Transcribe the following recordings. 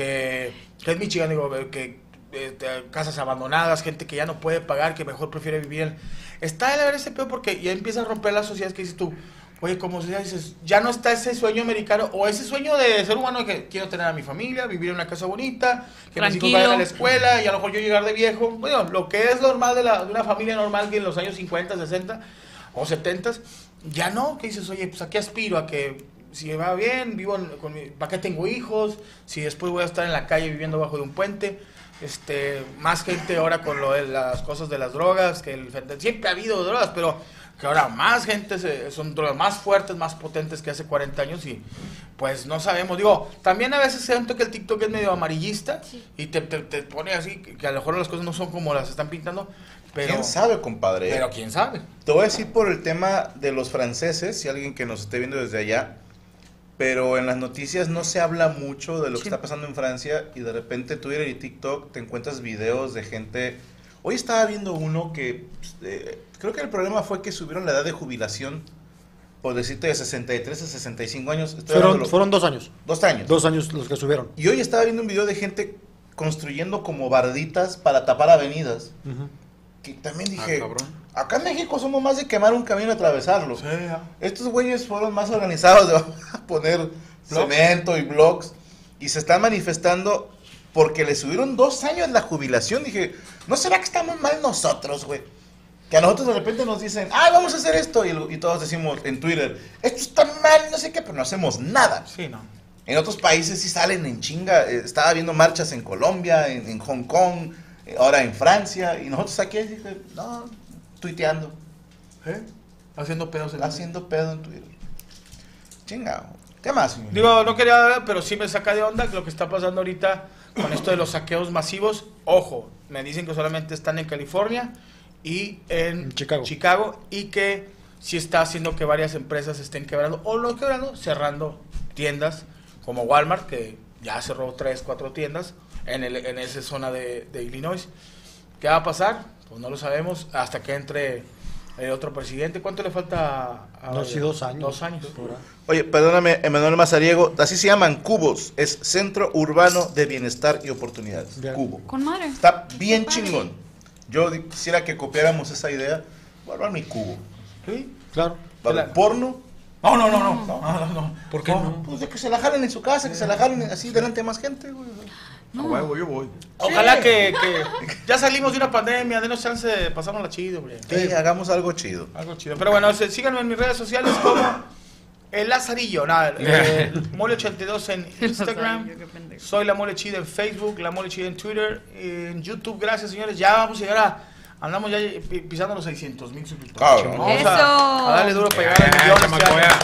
que, que es Michigan, digo, que este, casas abandonadas, gente que ya no puede pagar, que mejor prefiere vivir en... Está el peor porque ya empieza a romper las sociedades que dices tú, oye, como si dices, ya no está ese sueño americano o ese sueño de ser humano que quiero tener a mi familia, vivir en una casa bonita, que mis hijos vayan a la escuela y a lo mejor yo llegar de viejo. Bueno, lo que es normal de, la, de una familia normal que en los años 50, 60 o 70, ya no, que dices, oye, pues aquí aspiro a que si me va bien, vivo con mi, ¿para qué tengo hijos? Si después voy a estar en la calle viviendo bajo de un puente este, más gente ahora con lo de las cosas de las drogas, que el, siempre ha habido drogas, pero que ahora más gente son drogas más fuertes, más potentes que hace 40 años y pues no sabemos. Digo, también a veces siento que el TikTok es medio amarillista y te, te, pone así, que a lo mejor las cosas no son como las están pintando. Pero, ¿Quién sabe, compadre? Pero quién sabe. Te voy a decir por el tema de los franceses, si alguien que nos esté viendo desde allá, pero en las noticias no se habla mucho de lo que está pasando en Francia y de repente Twitter y TikTok te encuentras videos de gente... Hoy estaba viendo uno que pues, eh, creo que el problema fue que subieron la edad de jubilación, por decirte, de 63 a 65 años. fueron, fueron dos años. Dos años. Dos años los que subieron. Y hoy estaba viendo un video de gente construyendo como barditas para tapar avenidas. Que también ah, dije, Acá en México somos más de quemar un camino y atravesarlo. Estos güeyes fueron más organizados de poner cemento y blogs y se están manifestando porque le subieron dos años la jubilación. Dije, ¿no será que estamos mal nosotros, güey? Que a nosotros de repente nos dicen, ah, vamos a hacer esto. Y, todos decimos en Twitter, esto está mal, no sé qué, pero no hacemos nada. Sí, no. En otros países sí salen en chinga. Eh, estaba viendo marchas en Colombia, en, Hong Kong, eh, ahora en Francia. Y nosotros aquí, dije, no, tuiteando. ¿Eh? Haciendo pedos en Haciendo pedo en Twitter. Chingado. ¿Qué más, señor? Digo, no quería pero sí me saca de onda lo que está pasando ahorita con esto de los saqueos masivos. Ojo, me dicen que solamente están en California y en Chicago. Chicago y que sí está haciendo que varias empresas estén quebrando o no quebrando, cerrando tiendas como Walmart, que ya cerró tres, cuatro tiendas en, el, en esa zona de, de Illinois. ¿Qué va a pasar? Pues no lo sabemos hasta que entre el otro presidente. ¿Cuánto le falta a dos, dos años. Dos años. Oye, perdóname, Emanuel Mazariego, así se llaman cubos. Es Centro Urbano de Bienestar y Oportunidades. Cubo. Con madre. Está bien chingón. Yo quisiera que copiáramos esa idea. Bueno, a mi cubo. Sí, claro. ¿Porno? No, no, no, no. no, no, no. ¿Por qué no? Pues de que se la jalen en su casa, que se la jalen así delante de más gente, güey. No. yo voy. Ojalá que, ya salimos de una pandemia, denos chance de pasarnos la chido, hombre. Sí, hagamos algo chido. Algo chido. Pero bueno, síganme en mis redes sociales como el Lazarillo, nada, Mole82 en Instagram. Soy la Mole Chida en Facebook, la Mole Chida en Twitter, en YouTube. Gracias, señores. Ya vamos a llegar a. Andamos ya pisando los 600 mil suscriptores. Vamos a, darle duro para llegar a millones.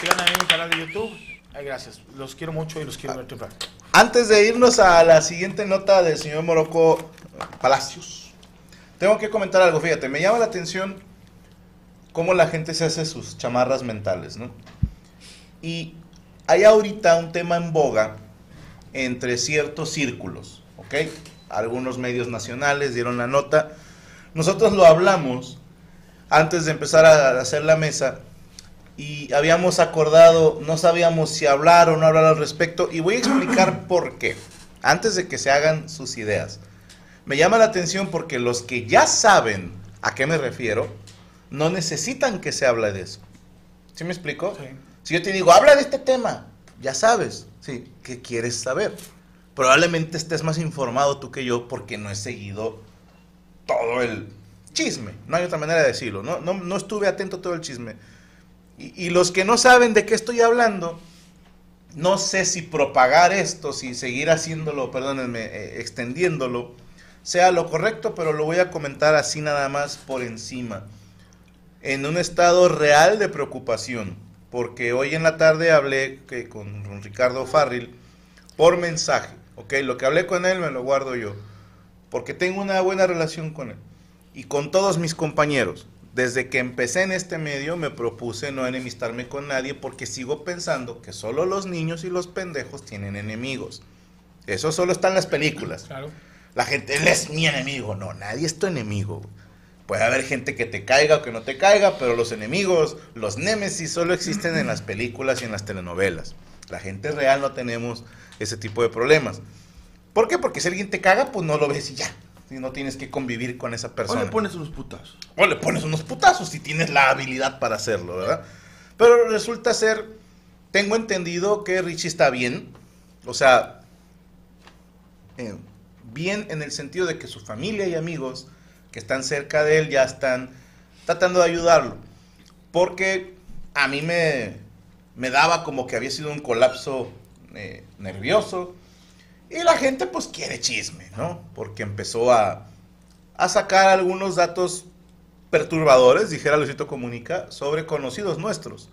Síganme en mi canal de YouTube. Ay, gracias. Los quiero mucho y los quiero ver triunfar. Antes de irnos a la siguiente nota del señor Morocco Palacios, tengo que comentar algo. Fíjate, me llama la atención cómo la gente se hace sus chamarras mentales, ¿no? Y hay ahorita un tema en boga entre ciertos círculos, ¿ok? Algunos medios nacionales dieron la nota. Nosotros lo hablamos antes de empezar a hacer la mesa y habíamos acordado, no sabíamos si hablar o no hablar al respecto y voy a explicar por qué, antes de que se hagan sus ideas. Me llama la atención porque los que ya saben a qué me refiero, no necesitan que se hable de eso. ¿Sí me explico? Si yo te digo, habla de este tema, ya sabes, ¿sí? ¿Qué quieres saber? Probablemente estés más informado tú que yo porque no he seguido todo el chisme. No hay otra manera de decirlo. No, no, no estuve atento a todo el chisme y, los que no saben de qué estoy hablando, no sé si propagar esto, si seguir haciéndolo, perdónenme, eh, extendiéndolo, sea lo correcto, pero lo voy a comentar así nada más por encima. En un estado real de preocupación, porque hoy en la tarde hablé que, con Ricardo Farril por mensaje, ¿ok? Lo que hablé con él me lo guardo yo, porque tengo una buena relación con él y con todos mis compañeros. Desde que empecé en este medio me propuse no enemistarme con nadie porque sigo pensando que solo los niños y los pendejos tienen enemigos. Eso solo está en las películas. La gente, él es mi enemigo. No, nadie es tu enemigo. Puede haber gente que te caiga o que no te caiga, pero los enemigos, los némesis, solo existen en las películas y en las telenovelas. La gente real no tenemos ese tipo de problemas. ¿Por qué? Porque si alguien te caga, pues no lo ves y ya. Si no tienes que convivir con esa O persona. le pones unos putazos. O le pones unos putazos si tienes la habilidad para hacerlo, ¿verdad? Pero resulta ser, tengo entendido que Richie está bien. O sea, eh, bien en el sentido de que su familia y amigos que están cerca de él ya están tratando de ayudarlo. Porque a mí me, me daba como que había sido un colapso eh, nervioso. Y la gente pues quiere chisme, ¿no? Porque empezó a, a sacar algunos datos perturbadores, dijera Luisito Comunica, sobre conocidos nuestros.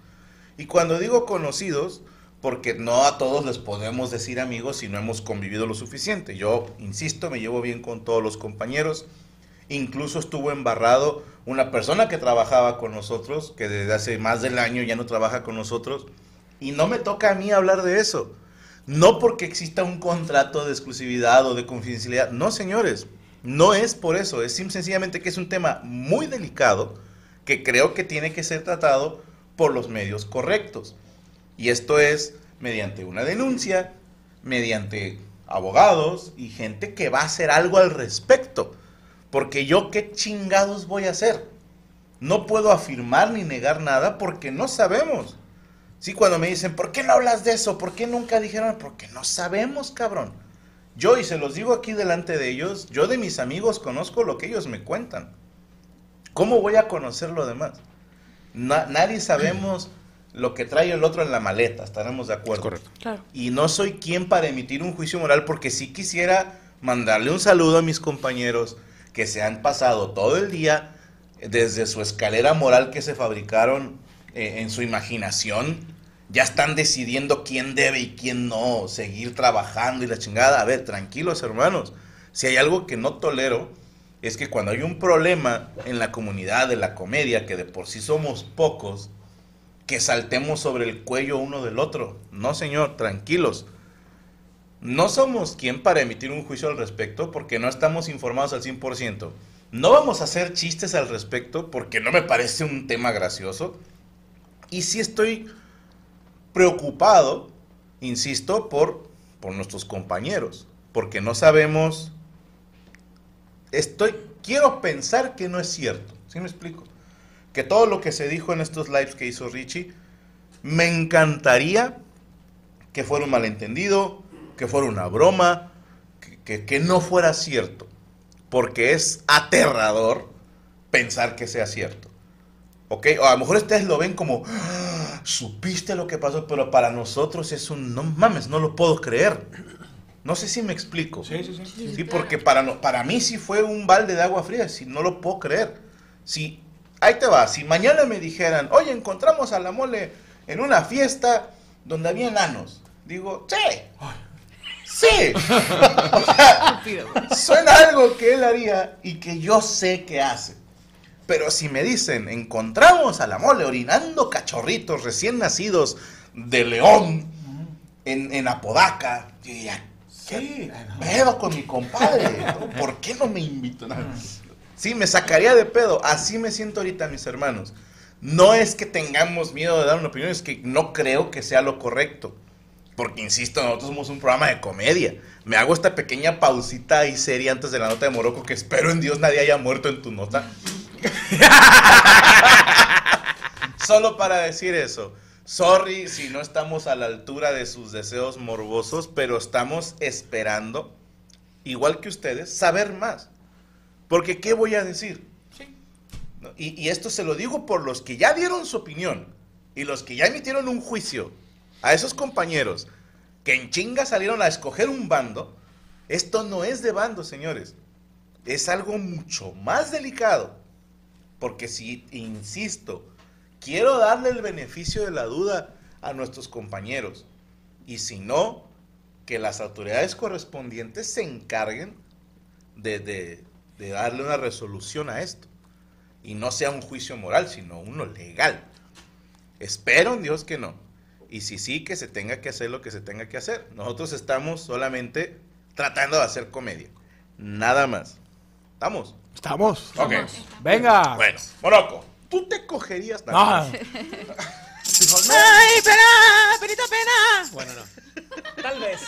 Y cuando digo conocidos, porque no a todos les podemos decir amigos si no hemos convivido lo suficiente. Yo, insisto, me llevo bien con todos los compañeros. Incluso estuvo embarrado una persona que trabajaba con nosotros, que desde hace más del año ya no trabaja con nosotros. Y no me toca a mí hablar de eso. No porque exista un contrato de exclusividad o de confidencialidad. No, señores. No es por eso. Es sencillamente que es un tema muy delicado que creo que tiene que ser tratado por los medios correctos. Y esto es mediante una denuncia, mediante abogados y gente que va a hacer algo al respecto. Porque yo qué chingados voy a hacer. No puedo afirmar ni negar nada porque no sabemos. Sí, cuando me dicen, ¿por qué no hablas de eso? ¿Por qué nunca dijeron? Porque no sabemos, cabrón. Yo, y se los digo aquí delante de ellos, yo de mis amigos conozco lo que ellos me cuentan. ¿Cómo voy a conocer lo demás? Na- nadie sabemos lo que trae el otro en la maleta, estaremos de acuerdo. correcto. Claro. Y no soy quien para emitir un juicio moral porque sí quisiera mandarle un saludo a mis compañeros que se han pasado todo el día desde su escalera moral que se fabricaron eh, en su imaginación. Ya están decidiendo quién debe y quién no seguir trabajando y la chingada. A ver, tranquilos hermanos. Si hay algo que no tolero es que cuando hay un problema en la comunidad de la comedia, que de por sí somos pocos, que saltemos sobre el cuello uno del otro. No, señor, tranquilos. No somos quien para emitir un juicio al respecto porque no estamos informados al 100%. No vamos a hacer chistes al respecto porque no me parece un tema gracioso. Y sí estoy preocupado, insisto, por, por nuestros compañeros. Porque no sabemos... Estoy... Quiero pensar que no es cierto. ¿Sí me explico? que todo lo que se dijo en estos lives que hizo Richie, me encantaría que fuera un malentendido, que fuera una broma, que, que- que no fuera cierto, porque es aterrador pensar que sea cierto. ¿Ok? O a lo mejor ustedes lo ven como, "Ah, supiste lo que pasó, pero para nosotros es un, no mames, no lo puedo creer. No sé si me explico. Sí, sí, sí. Sí, porque para, no- para mí sí fue un balde de agua fría, si no lo puedo creer. Si, ahí te va, si mañana me dijeran, oye, encontramos a la mole en una fiesta donde había enanos, digo, sí, sí. O sea, suena algo que él haría y que yo sé que hace. Pero si me dicen, encontramos a la mole orinando cachorritos recién nacidos de león en, en Apodaca, yo diría, ¿qué pedo con mi compadre? ¿Por qué no me invitó? No. Sí, me sacaría de pedo. Así me siento ahorita, mis hermanos. No es que tengamos miedo de dar una opinión, es que no creo que sea lo correcto. Porque, insisto, nosotros somos un programa de comedia. Me hago esta pequeña pausita y seria antes de la nota de Morocco, que espero en Dios nadie haya muerto en tu nota. Solo para decir eso. Sorry si no estamos a la altura de sus deseos morbosos, pero estamos esperando, igual que ustedes, saber más. Porque, ¿qué voy a decir? ¿No? Y, y esto se lo digo por los que ya dieron su opinión y los que ya emitieron un juicio a esos compañeros que en chinga salieron a escoger un bando. Esto no es de bando, señores. Es algo mucho más delicado. Porque si, insisto, quiero darle el beneficio de la duda a nuestros compañeros. Y si no, que las autoridades correspondientes se encarguen de, darle una resolución a esto. Y no sea un juicio moral, sino uno legal. Espero en Dios que no. Y si sí, que se tenga que hacer lo que se tenga que hacer. Nosotros estamos solamente tratando de hacer comedia. Nada más. ¿Estamos? Estamos. Ok. Venga. Bueno, Morocco, ¿tú te cogerías... No. dijo, no. ¡Ay, pena! ¡Penita pena! Bueno, no. Tal vez.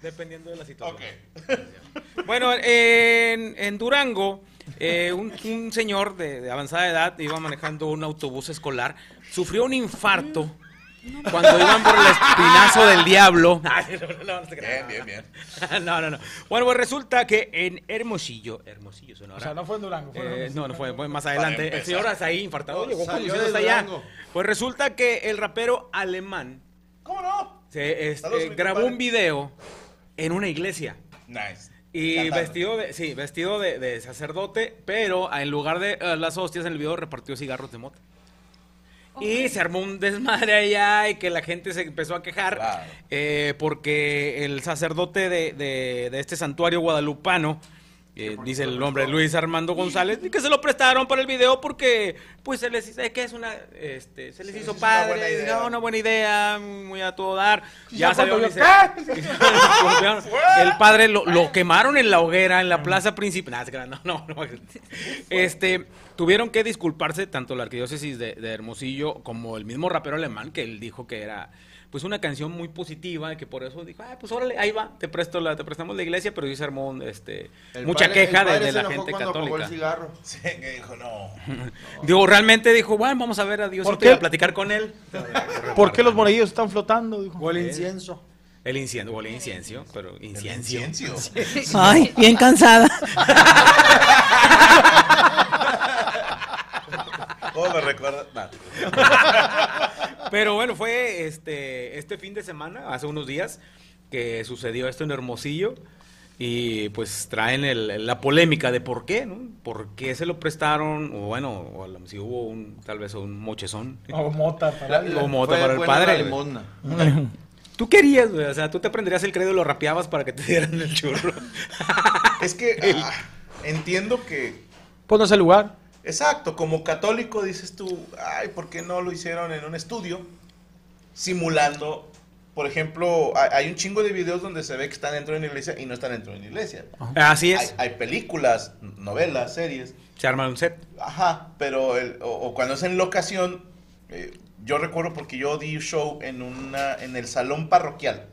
Dependiendo de la situación. Bueno, en, en Durango, eh, un, un señor de, de avanzada edad iba manejando un autobús escolar, sufrió un infarto cuando iban por el espinazo del diablo. Bien, bien, bien. No, no, no. Bueno, pues resulta que en Hermosillo, Hermosillo, Sonora. O sea, no fue en Durango. Fue en Eh, no, no fue, fue más adelante. El señor Azaí infartado llegó conduciendo hasta de allá. Pues resulta que el rapero alemán ¿Cómo no? se, este, Saludos, grabó un video en una iglesia. Nice. Y Cantando. vestido de, sí, vestido de, de sacerdote, pero en lugar de eh, las hostias en el video repartió cigarros de mota. Y se armó un desmadre allá y que la gente se empezó a quejar Claro. eh, porque el sacerdote de, de- de este santuario guadalupano, eh, dice el nombre Luis Armando González, y que se lo prestaron para el video porque pues se les hizo, que es una, este, se les Se hizo hizo una buena padre, no, una buena idea, muy a todo dar. Ya ya salió dice- el padre lo, lo quemaron en la hoguera en la plaza principal. No, no, no. Este, tuvieron que disculparse tanto la arquidiócesis de, de Hermosillo como el mismo rapero alemán que él dijo que era pues una canción muy positiva que por eso dijo, ah, pues órale, ahí va, te presto la, te prestamos la iglesia, pero sí se armó este El mucha padre- queja de, la gente católica. el cigarro. Sí, que dijo, no. Digo, realmente dijo, bueno, vamos a ver a Dios ¿Por y a platicar con él. ¿Por qué los monaguillos están flotando? Dijo. O el incienso. El incienso, o el incienso, pero incienso. Inciencio. Ay, bien cansada. ¿Cómo me recuerda? Nah. Pero bueno, fue este, este fin de semana, hace unos días, que sucedió esto en Hermosillo. Y pues traen el- la polémica de por qué, ¿no? ¿Por qué se lo prestaron? O bueno, o a lo- si hubo un, tal vez un mochezón. O mota. para- O mota Fue para el padre, la. Tú querías, güey, o sea, tú te prenderías el credo y lo rapeabas para que te dieran el churro. Es que ah, entiendo que Pues no es el lugar. Exacto, como católico dices tú, ay, ¿por qué no lo hicieron en un estudio? Simulando, por ejemplo, hay, hay un chingo de videos donde se ve que están dentro de una iglesia y no están dentro de una iglesia. Así es, hay películas, novelas, series, se arma un set. ajá, pero el- o, o cuando es en locación, eh, yo recuerdo porque yo di show en, una, en el salón parroquial,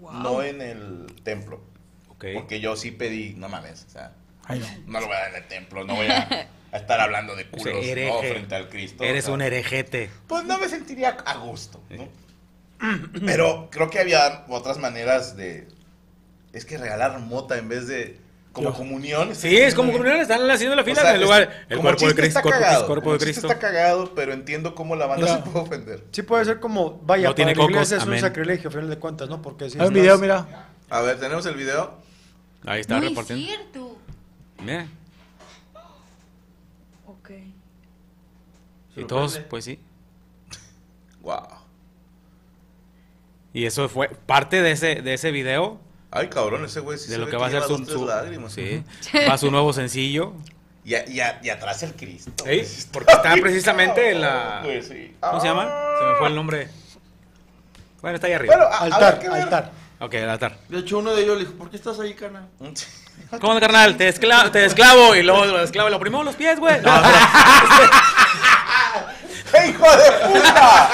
no en el templo, Ok. porque yo sí pedí, no mames, o sea, Ay, no. no lo voy a dar en el templo, no voy a, a estar hablando de O sea, culos hereje. ¿no? frente al Cristo. Eres o sea, un herejete. Pues no me sentiría a gusto, ¿no? Pero creo que había otras maneras de... Es que regalar mota en vez de... Como Yo- comunión. Sí, es como comunidad, están haciendo la O fila sea, en el lugar. es- El como cuerpo de Cristo, está cagado, cuerpo como de Cristo. está cagado, pero entiendo cómo la banda Mira. se puede ofender. Sí puede ser como, vaya, No para tiene la iglesia cocos, es amén. un sacrilegio, a final de cuentas, ¿no? Porque si Hay un video, mira. A ver, tenemos el video. Ahí está no es repartiendo. cierto. Mira. Ok. Y todos, pues sí. Wow. Y eso fue parte de ese, de ese video, Ay, cabrón, ese güey sí de se lo ve que va a ser su, su- lágrimas. sí, va su nuevo sencillo. Y, a- y a- y atrás el Cristo. Sí, porque está precisamente en la- sí. ¿Cómo se llama? Se me fue el nombre. Bueno, está ahí arriba. Bueno, a- Altar, ver. altar. Ok, el altar. De hecho, uno de ellos le dijo, ¿por qué estás ahí, carnal? ¿Cómo, carnal? Te, esclavo, te esclavo y luego lo esclavo. Lo primero los pies, güey. No, pero- ¡Eh, hijo de puta!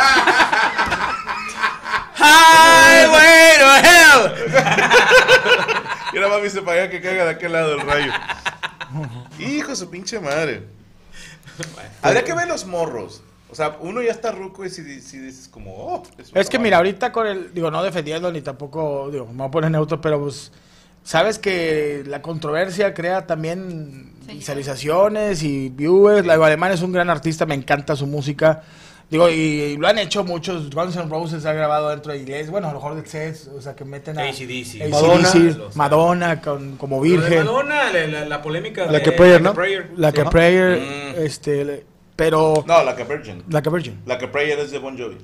Highway to hell. Y ahora mami se para allá que caiga de aquel lado del rayo. Hijo de su pinche madre. Habría que ver los morros. O sea, uno ya está ruco y si, si dices como, oh. Es que una mira, ahorita con el, digo, no defendiendo ni tampoco, digo, me voy a poner neutro, pero pues, sabes que la controversia crea también. Visualizaciones y viewers. La Alemán es un gran artista, me encanta su música. Digo, y, y lo han hecho muchos. Guns N' Roses ha grabado dentro de iglesias. Bueno, a lo mejor de sets, o sea, que meten a. AC/DC. AC/DC, Madonna. Madonna, con, como virgen. Madonna, la, la- la polémica La de que Prayer, ¿no? Prayer. La que Ajá. Prayer, Mm. este, pero. No, la que Virgin. La que Virgin. La que Prayer es de Bon Jovi.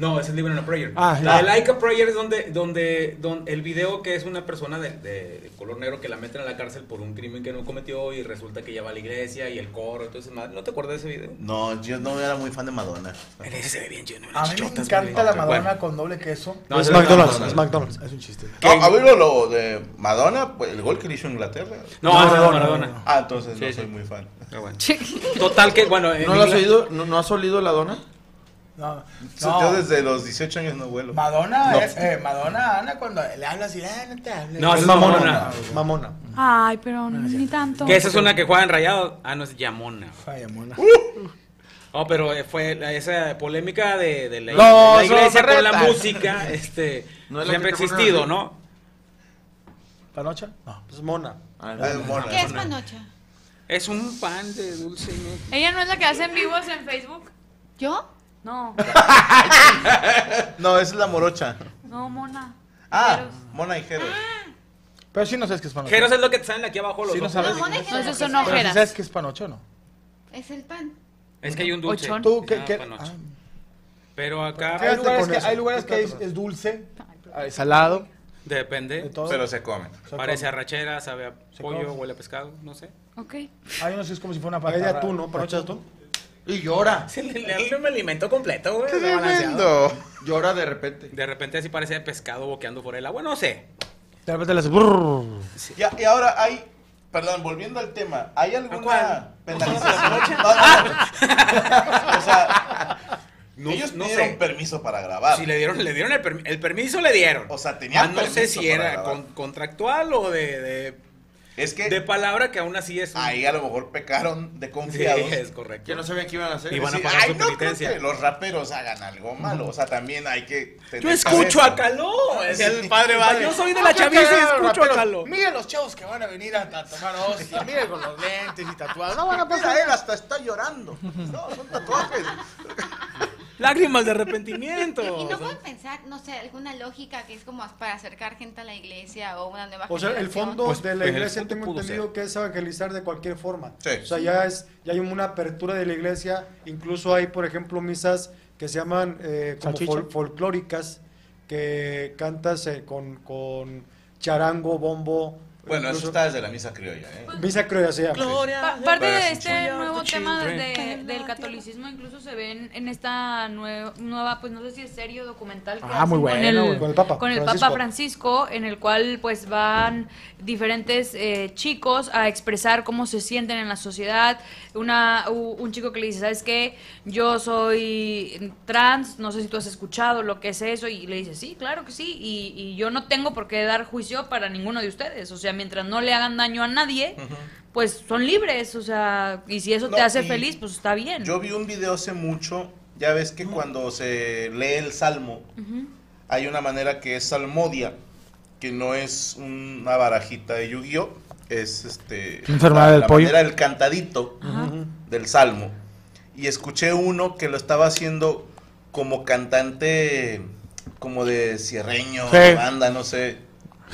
No, es el Living in a Prayer. Ah, la de Like a Prayer es donde, donde, donde el video que es una persona de, de- color negro que la meten a la cárcel por un crimen que no cometió y resulta que ya va a la iglesia y el coro, entonces ¿no te acuerdas de ese video? No, yo no era muy fan de Madonna. En ese se ve bien chido. A mí me encanta la Madonna con doble queso. No, es es McDonald's, Madonna. es McDonald's. Es un chiste. No, a ver lo de Madonna, pues, el gol que le hizo Inglaterra. No, No, Maradona. no, no. Ah, entonces Sí, no sí. soy muy fan. Pero bueno. Total que, bueno, en ¿No lo has oído? ¿No, no has olido la dona? No, Yo no. desde los 18 años no vuelo. Madonna, No. eh, eh, Madonna, Ana, cuando le hablas y, ah, no te hables. No, Es es mamona. mamona. Mamona. Ay, pero ni tanto. Que esa es una que juega en rayado. Ah, no, es Yamona. Ay, mona. Oh, pero eh, fue esa polémica de, de la, No, de la iglesia con la música, este, No es la siempre ha existido, así. ¿no? ¿Panocha? No. Es mona. Ah, Ah, es mona. ¿Qué es panocha? Es un pan de dulce. ¿no? ¿Ella no es la que hace en vivos en Facebook? ¿Yo? No, No, esa es la morocha. no, mona. Ah, Jeros. Mona y Jeros. Pero sí no sabes qué es panocha. Jeros es lo que te salen aquí abajo los Sí, no ojos. sabes. No, Mona y No, Jeros esos no son sé. Pero sí ojeras. sabes qué es panocha o no. Es el pan. Es que hay un dulce. Ochón. Tú, Ah, ¿qué, qué? panocha. Ah, Pero acá hay lugares, que, hay lugares que es, dulce, ah, salado, de depende. todo. Pero se come. Se Parece come. arrachera, sabe a Se pollo, come. huele a pescado, no sé. Ok. Hay unos que es como si fuera una Hay de atún, ¿no? Panocha de atún. Y llora. Le me alimento completo, güey. Tremendo. Llora de repente. De repente así parece pescado boqueando por el agua, no sé. De repente le hace. Ya, y ahora hay, perdón, volviendo al tema, ¿hay alguna penalización? No, no. o sea, No, ellos no pidieron sé. permiso para grabar. Si le dieron, le dieron el, permi- el permiso, le dieron. O sea, tenían Ah, no sé permiso si para era con- contractual o de, de, Es que de palabra, que aún así es. un- ahí a lo mejor pecaron de Sí, confiados. es correcto. Que no sabían qué iban a hacer. Y van a Sí, pagar ay, su no creo penitencia. que los raperos hagan algo malo. O sea, también hay que tener Yo escucho cabeza. a Caló, Sí. el padre va. Yo soy de la Ah, chaviza y escucho a. Caló. Miren los chavos que van a venir a, a tomar hostia. Miren con los lentes y tatuados. No van a pasar. Mira, él hasta está llorando. No, son tatuajes. Lágrimas de arrepentimiento. Y no pueden pensar, no sé, alguna lógica que es como para acercar gente a la iglesia o una nueva O sea, el fondo Pues, de la pues, el iglesia tengo entendido ser. que es evangelizar de cualquier forma. Sí. O sea, ya es ya hay una apertura de la iglesia, incluso hay, por ejemplo, misas que se llaman eh, como fol- folclóricas que cantas eh, con, con charango, bombo. Bueno, eso está desde la misa criolla, ¿eh? Misa criolla se llama. Pa- parte de este nuevo tema de- del catolicismo incluso se ven en esta nue- nueva, pues no sé si es serio documental que Ah, muy con bueno, el, güey. Con el Papa con el Francisco. Papa Francisco, en el cual pues van diferentes eh, chicos a expresar cómo se sienten en la sociedad. Una, un chico que le dice, ¿sabes qué? Yo soy trans, no sé si tú has escuchado lo que es eso, y le dice, sí, claro que sí, y, y yo no tengo por qué dar juicio para ninguno de ustedes. O sea, mientras no le hagan daño a nadie, pues son libres, o sea, y si eso No, te hace feliz, pues está bien. Yo vi un video hace mucho, ya ves que cuando se lee el salmo, hay una manera que es salmodia, que no es una barajita de Yu-Gi-Oh, es este Enfermedad la, del la pollo. manera del cantadito del salmo. Y escuché uno que lo estaba haciendo como cantante como de cierreño, Sí. de banda, no sé.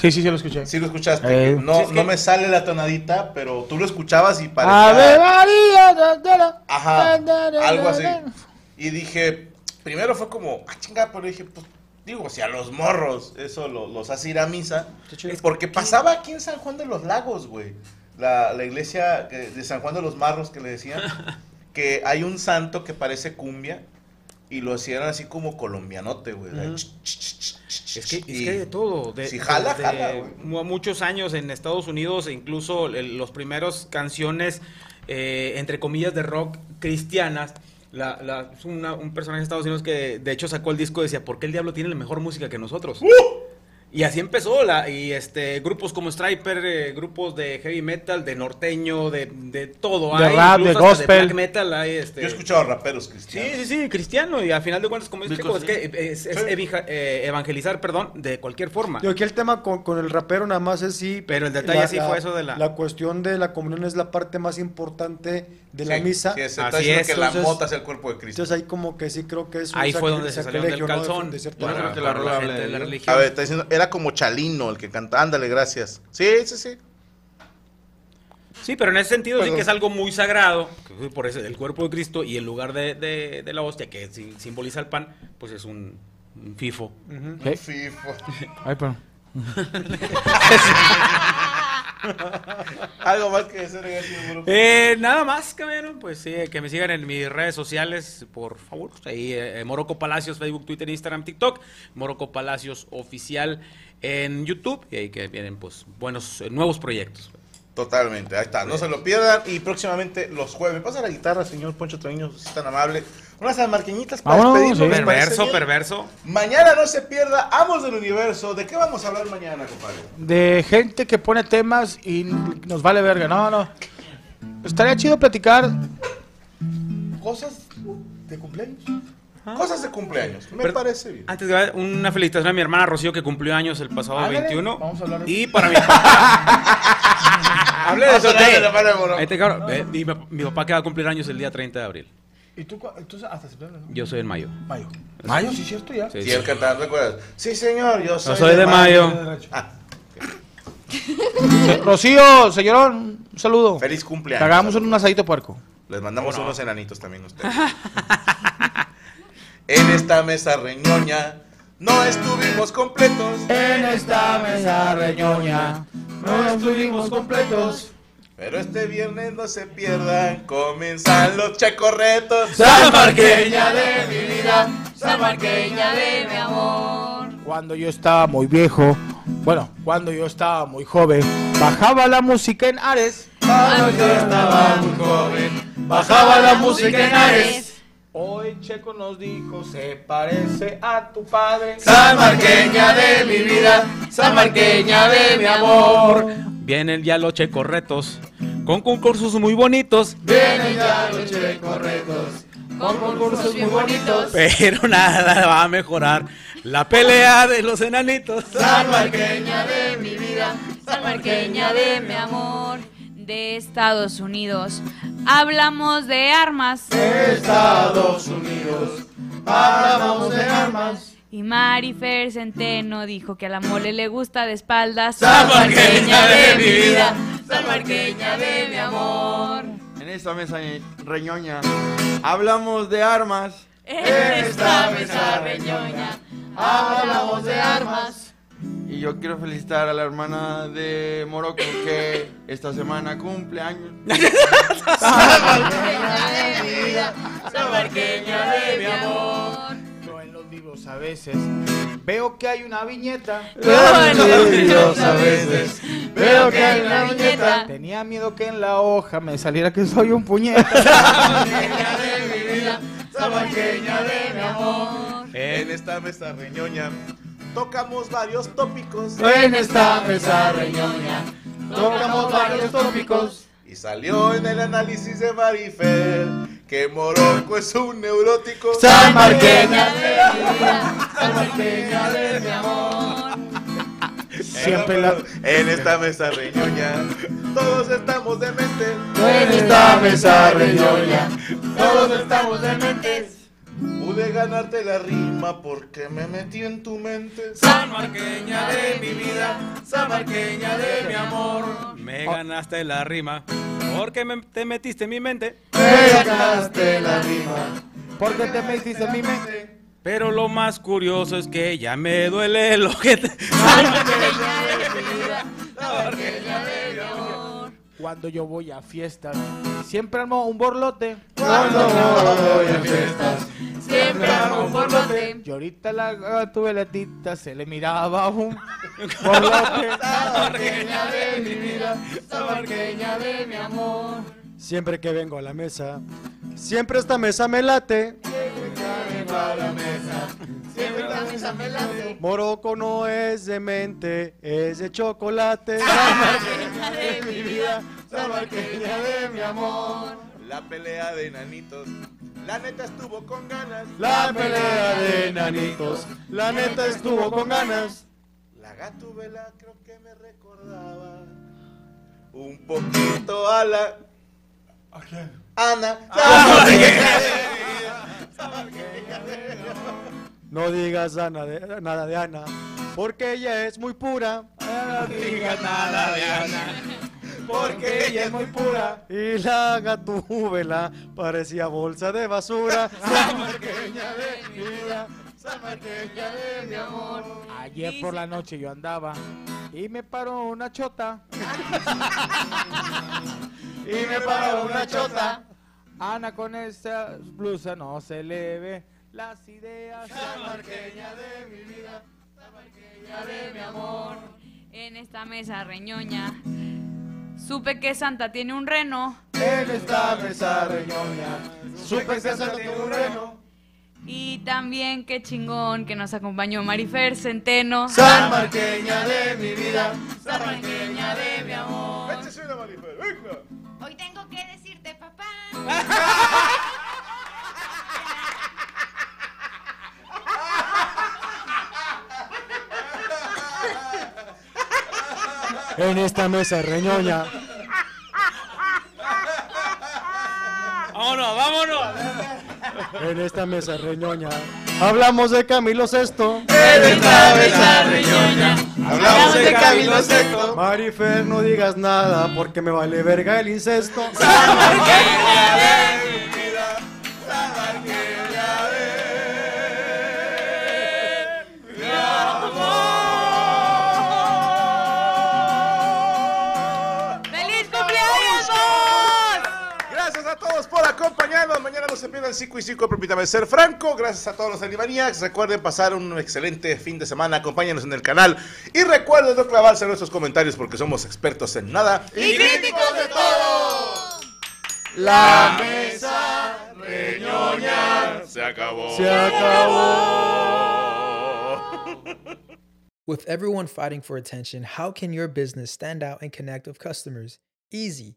Sí, sí, sí, lo escuché. Sí lo escuchaste. Eh. no, Sí, es que- no me sale la tonadita, pero tú lo escuchabas y Ave parecía María, da, da. Ajá, algo así. Y dije, primero fue como, ah, chinga, pero dije, pues, digo, si a los morros eso lo- los hace ir a misa. Porque pasaba aquí en San Juan de los Lagos, güey. La, la iglesia de San Juan de los Marros que le decían, que hay un santo que parece cumbia y lo hacían así como colombianote, güey. Es que, es que de todo. De, si jala, jala, muchos años en Estados Unidos, e incluso el- los primeros canciones, eh, entre comillas, de rock cristianas. La, la- es una- un personaje de Estados Unidos que de hecho sacó el disco y decía, ¿por qué el diablo tiene la mejor música que nosotros? ¡Uh! Y así empezó, la, y este grupos como Striper, eh, grupos de heavy metal, de norteño, de, de todo. De hay, rap, de gospel. black metal, hay, este, Yo he escuchado raperos Sí, cristianos. sí, sí, cristiano, y al final de cuentas, como dice Rico, Checo, es que es, es Sí. evija- eh, evangelizar, perdón, de cualquier forma. Yo aquí el tema con, con el rapero nada más es sí. Pero el detalle sí fue eso de la- La cuestión de la comunión es la parte más importante de la Sí, misa. sí, se está Así diciendo es, que la entonces- mota es el cuerpo de Cristo. Entonces ahí como que sí creo que es un Ahí fue donde se salieron del calzón. De la la de de la religión. A ver, está diciendo, era como Chalino el que canta. Ándale, gracias. Sí, sí, sí. Sí, pero en ese sentido sí Perdón. que es algo muy sagrado, por eso el cuerpo de Cristo y en lugar de, de- de la hostia que si- simboliza el pan, pues es un, un fifo. Ujú. ¿Qué? Fifo. Ay, pero. Algo más que decir? Eh, nada más, cabrón, pues sí, que me sigan en mis redes sociales, por favor. Ahí, eh, Moroco Palacios, Facebook, Twitter, Instagram, TikTok. Moroco Palacios Oficial en YouTube. Y ahí que vienen, pues, buenos, eh, nuevos proyectos. Totalmente, ahí está. No se lo pierdan. Y próximamente los jueves. ¿Me pasa la guitarra, señor Poncho Treviño? Si es tan amable. Unas sanmarqueñitas para Vámonos, despedirnos. sí. ¿les parece Perverso, perverso. Mañana no se pierda Amos del Universo. ¿De qué vamos a hablar mañana, compadre? De gente que pone temas y nos vale verga. No, no. Estaría chido platicar cosas de cumpleaños. Cosas de cumpleaños. Me Pero- parece bien. Antes de una felicitación a mi hermana Rocío que cumplió años el pasado Ándale, 21. vamos a hablar de Y para mi papá. Hablé de eso. Ahí te cabrón. Eh, mi, mi papá que va a cumplir años el día 30 de abril. ¿Y tú, tú hasta septiembre, no? Yo soy en mayo. Mayo. Mayo, sí, cierto, ya. Sí, Y el cantar, ¿recuerdas? Sí, señor, yo soy, soy de mayo. Ah, Se- Rocío, señorón, un saludo. feliz cumpleaños. hagamos un asadito puerco. Les mandamos unos enanitos también a ustedes. en esta mesa reñoña no estuvimos completos. En esta mesa reñoña no estuvimos completos. Pero este viernes no se pierdan, comienzan los checorretos. Salmarqueña de mi vida, salmarqueña de mi amor. Cuando yo estaba muy viejo, bueno, cuando yo estaba muy joven, bajaba la música en Ares. Cuando yo estaba muy joven, bajaba la música en Ares. Hoy Checo nos dijo, se parece a tu padre. Salmarqueña de mi vida, salmarqueña de mi amor. Vienen ya los checorretos con concursos muy bonitos. Vienen ya los checorretos con concursos muy bonitos. Pero nada va a mejorar la pelea de los enanitos. Salmarqueña de mi vida, salmarqueña de mi amor. de Estados Unidos. Hablamos de armas. Estados Unidos, hablamos de armas. Y Marifer Centeno dijo que a la mole le gusta de espaldas. Salmarqueña de mi vida, salmarqueña de mi amor. En esta mesa reñoña hablamos de armas. En esta mesa reñoña, hablamos de armas. Y yo quiero felicitar a la hermana de Morocco que esta semana cumple años. Salmarqueña de veces veo que hay una viñeta. Dios, a veces veo que hay una viñeta. Tenía miedo que en la hoja me saliera que soy un puñeta. De mi vida, salmarqueña de mi amor. En esta mesa reñoña tocamos varios tópicos en esta mesa reñoña tocamos varios tópicos. y salió en el análisis de Marifer que Morocco es un neurótico. De vida, salmarqueña de mi amor. Siempre la En esta mesa reñoña todos estamos dementes. En esta mesa reñoña, todos estamos dementes. Pude ganarte la rima porque me metí en tu mente. Salmarqueña de mi vida, salmarqueña de mi amor. Me ganaste la rima porque me- te metiste en mi mente. me ganaste la rima. Porque te metiste en mi mente. Pero lo más curioso es que ya me duele el ojete. Salmarqueña de mi vida, salmarqueña de mi amor. Cuando yo voy a fiestas, siempre armo un borlote. Cuando voy a fiestas, siempre armo un borlote. Y ahorita la a tu veletita se le miraba un borlote. Salmarqueña de mi vida, salmarqueña de mi amor. Siempre que vengo a la mesa, siempre esta mesa me late. Siempre la mesa me late. Morocco no es de mente, es de chocolate. Salmarqueña de mi vida, salmarqueña de mi amor. La pelea de nanitos, la neta estuvo con ganas. La pelea de nanitos, la neta estuvo con ganas. La gatubela creo que me recordaba un poquito a la Ana. No digas Ana de- nada de Ana, porque ella es muy pura. No digas nada de Ana, porque ella es muy pura. Y la gatúbela parecía bolsa de basura. Salmarqueña de mi vida, salmarqueña de mi amor. Ayer por la noche yo andaba y me paró una chota. Y me paró una chota. Ana con esa blusa no se le ve las ideas. Salmarqueña de mi vida, salmarqueña de mi amor. En esta mesa reñoña Supe que Santa tiene un reno. En esta mesa reñoña, supe que Santa tiene un reno. Y también qué chingón que nos acompañó Marifer Centeno. San Marqueña de mi vida. San Marqueña de mi amor. Hoy tengo que decirte, papá. En esta mesa reñoña. Vámonos, vámonos. En esta mesa reñoña. Hablamos de Camilo Sesto. Hablamos de Camilo Sesto. Marifer, no digas nada porque me vale verga el incesto. Se pierdan 5 y 5, permítame ser franco. Gracias a todos los Animaniacs. Recuerden pasar un excelente fin de semana. Acompáñenos en el canal. Y recuerden no clavarse en nuestros comentarios porque somos expertos en nada. ¡Y críticos de todo! La mesa reñoña se acabó. se acabó. With everyone fighting for attention, how can your business stand out and connect with customers? Easy.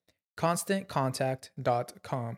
ConstantContact.com.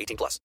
18 plus.